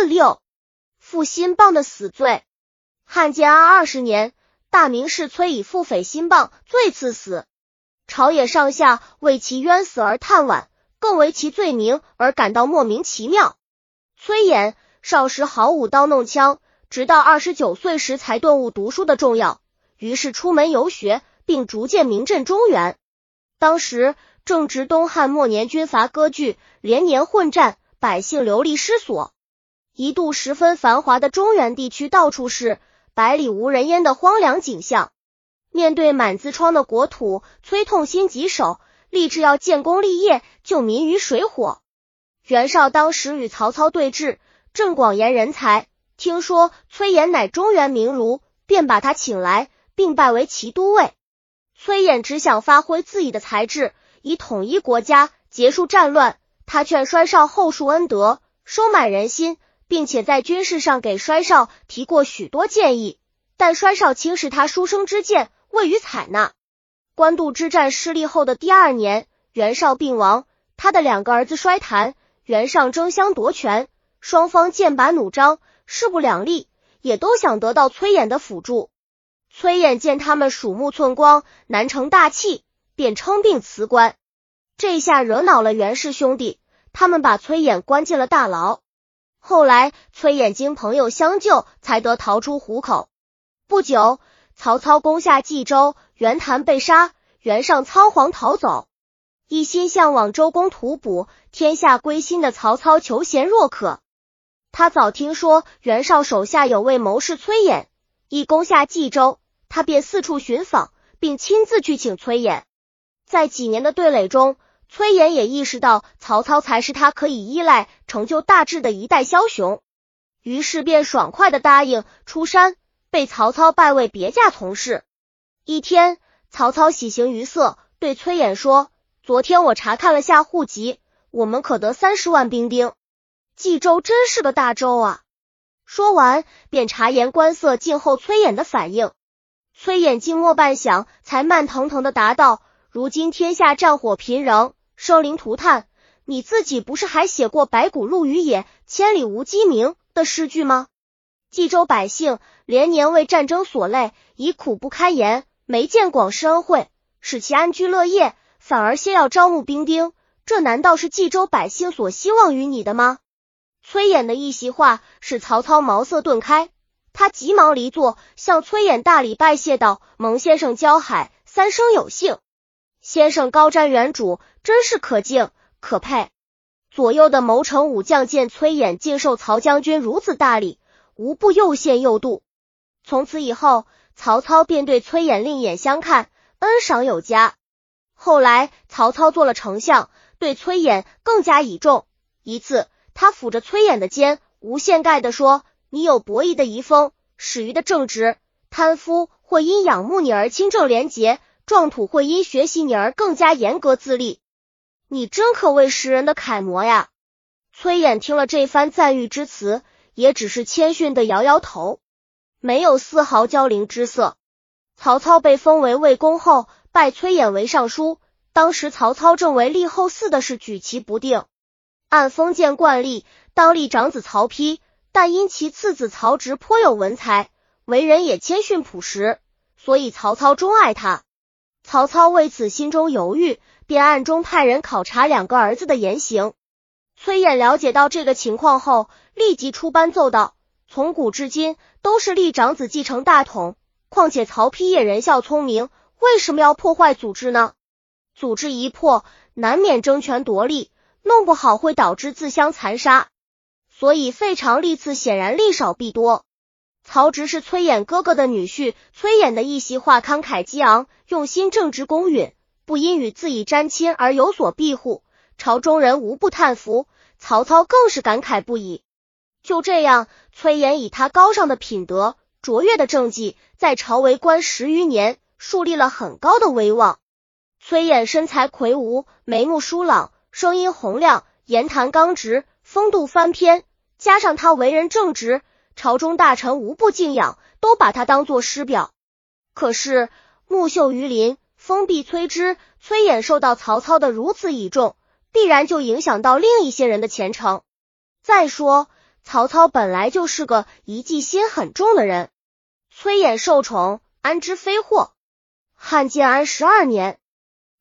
四六，负新谤的死罪。汉建安二十年，大名士崔以负匪新谤罪赐死。朝野上下为其冤死而叹惋，更为其罪名而感到莫名其妙。崔琰少时好舞刀弄枪，直到二十九岁时才顿悟读书的重要，于是出门游学，并逐渐名震中原。当时正值东汉末年，军阀割据，连年混战，百姓流离失所，一度十分繁华的中原地区到处是百里无人烟的荒凉景象。面对满自疮的国土，崔痛心疾首，立志要建功立业，救民于水火。袁绍当时与曹操对峙，正广言人才，听说崔琰乃中原名儒，便把他请来，并拜为骑都尉。崔琰只想发挥自己的才智，以统一国家，结束战乱。他劝衰少厚树恩德，收买人心，并且在军事上给衰少提过许多建议，但衰少轻视他书生之见。未予采纳。官渡之战失利后的第二年，袁绍病亡，他的两个儿子衰谭、袁尚争相夺权，双方剑拔弩张，势不两立，也都想得到崔琰的辅助。崔琰见他们鼠目寸光，难成大器，便称病辞官。这下惹恼了袁氏兄弟，他们把崔琰关进了大牢。后来崔琰经朋友相救，才得逃出虎口。不久。曹操攻下冀州，袁谭被杀，袁尚仓皇逃走，一心向往周公吐哺、天下归心的曹操求贤若渴。他早听说袁绍手下有位谋士崔琰，一攻下冀州，他便四处寻访，并亲自去请崔琰。在几年的对垒中，崔琰也意识到曹操才是他可以依赖、成就大志的一代枭雄，于是便爽快的答应出山。被曹操拜为别驾从事。一天，曹操喜形于色，对崔琰说：“昨天我查看了下户籍，我们可得三十万兵丁。冀州真是个大州啊！”说完，便察言观色，静候崔琰的反应。崔琰静默半晌，才慢腾腾的答道：“如今天下战火频仍，生灵涂炭，你自己不是还写过‘白骨入于野，千里无鸡鸣’的诗句吗？”冀州百姓连年为战争所累，已苦不堪言，没见广施恩惠，使其安居乐业，反而先要招募兵丁，这难道是冀州百姓所希望于你的吗？崔琰的一席话使曹操茅塞顿开，他急忙离座，向崔琰大礼拜谢道：“蒙先生交海，三生有幸。先生高瞻远瞩，真是可敬可佩。”左右的谋臣武将见崔琰竟受曹将军如此大礼。无不又羡又妒。从此以后，曹操便对崔琰另眼相看，恩赏有加。后来，曹操做了丞相，对崔琰更加倚重。一次，他抚着崔琰的肩，无限盖的说：“你有伯夷的遗风，史鱼的正直，贪夫会因仰慕你而清正廉洁，壮土会因学习你而更加严格自立。你真可谓世人的楷模呀！”崔琰听了这番赞誉之词。也只是谦逊的摇摇头，没有丝毫骄陵之色。曹操被封为魏公后，拜崔琰为尚书。当时曹操正为立后嗣的事举棋不定，按封建惯例，当立长子曹丕，但因其次子曹植颇有文才，为人也谦逊朴实，所以曹操钟爱他。曹操为此心中犹豫，便暗中派人考察两个儿子的言行。崔琰了解到这个情况后，立即出班奏道：“从古至今都是立长子继承大统，况且曹丕也人孝聪明，为什么要破坏祖制呢？祖制一破，难免争权夺利，弄不好会导致自相残杀。所以废长立次，显然利少弊多。曹植是崔琰哥哥的女婿，崔琰的一席话慷慨激昂，用心正直公允，不因与自己沾亲而有所庇护。”朝中人无不叹服，曹操更是感慨不已。就这样，崔琰以他高尚的品德、卓越的政绩，在朝为官十余年，树立了很高的威望。崔琰身材魁梧，眉目疏朗，声音洪亮，言谈刚直，风度翻篇。加上他为人正直，朝中大臣无不敬仰，都把他当做师表。可是木秀于林，风必摧之。崔琰受到曹操的如此倚重。必然就影响到另一些人的前程。再说，曹操本来就是个一计心很重的人，崔琰受宠，安知非祸？汉建安十二年，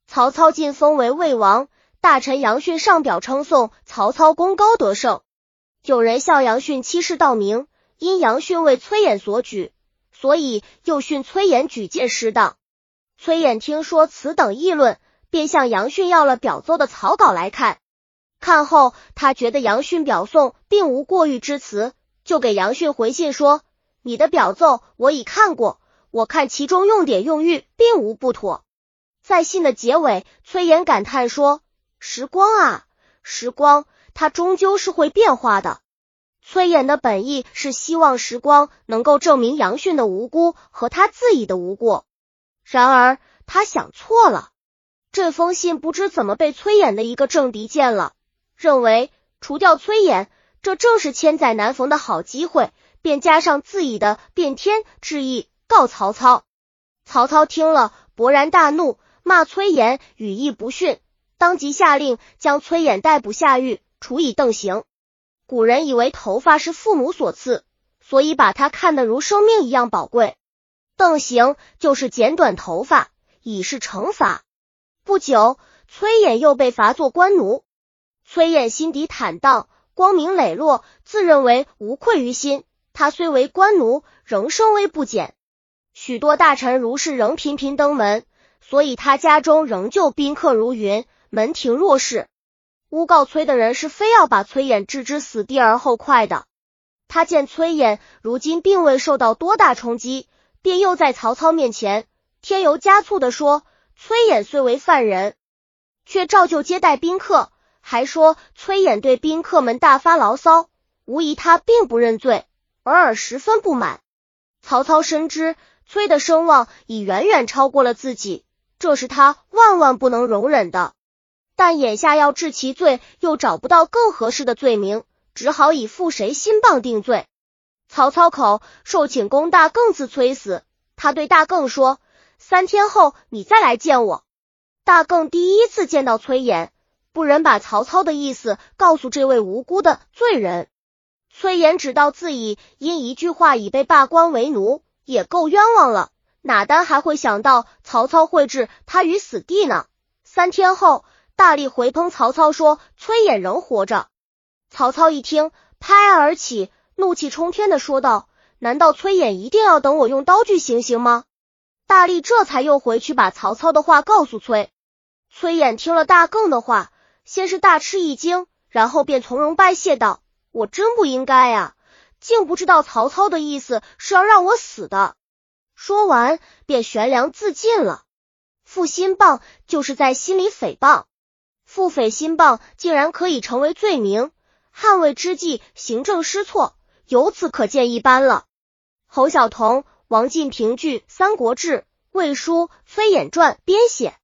曹操晋封为魏王，大臣杨训上表称颂曹操功高德胜。有人笑杨训欺世盗名，因杨训为崔琰所举，所以又训崔琰举荐失当。崔琰听说此等议论，便向杨训要了表奏的草稿来看。看后，他觉得杨训表颂并无过誉之词，就给杨训回信说：“你的表奏我已看过，我看其中用典用誉并无不妥。”在信的结尾，崔琰感叹说：“时光啊，时光！”它终究是会变化的。崔琰的本意是希望时光能够证明杨训的无辜和他自己的无过，然而他想错了。这封信不知怎么被崔琰的一个政敌见了，认为除掉崔琰，这正是千载难逢的好机会，便加上自己的变天之意告曹操。曹操听了，勃然大怒，骂崔琰语义不逊，当即下令将崔琰逮捕下狱。处以邓刑。古人以为头发是父母所赐，所以把它看得如生命一样宝贵。邓刑就是剪短头发，以示惩罚。不久，崔琰又被罚做官奴。崔琰心底坦荡，光明磊落，自认为无愧于心。他虽为官奴，仍声威不减。许多大臣如是，仍频频登门，所以他家中仍旧宾客如云，门庭若市。诬告崔的人是非要把崔琰置之死地而后快的。他见崔琰如今并未受到多大冲击，便又在曹操面前添油加醋的说：崔琰虽为犯人，却照旧接待宾客，还说崔琰对宾客们大发牢骚，无疑他并不认罪，偶尔十分不满。曹操深知崔的声望已远远超过了自己，这是他万万不能容忍的。但眼下要治其罪，又找不到更合适的罪名，只好以负谁新棒定罪。曹操口受请公大更自催死，他对大更说：“三天后你再来见我。”大更第一次见到崔琰，不忍把曹操的意思告诉这位无辜的罪人。崔琰知道自己因一句话已被罢官为奴，也够冤枉了，哪单还会想到曹操会置他于死地呢？三天后。大力回烹曹操说：“崔琰仍活着。”曹操一听，拍案而起，怒气冲天的说道：“难道崔琰一定要等我用刀具行刑吗？”大力这才又回去把曹操的话告诉崔。崔琰听了大更的话，先是大吃一惊，然后便从容拜谢道：“我真不应该呀，竟不知道曹操的意思是要让我死的。”说完便悬梁自尽了。负心棒就是在心里诽谤。腹诽心谤竟然可以成为罪名，捍卫之际行政失措，由此可见一斑了。侯晓彤、王进平剧《三国志》《魏书》《飞眼传》编写。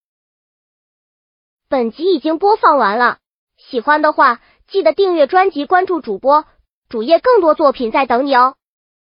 本集已经播放完了，喜欢的话记得订阅专辑，关注主播主页，更多作品在等你哦。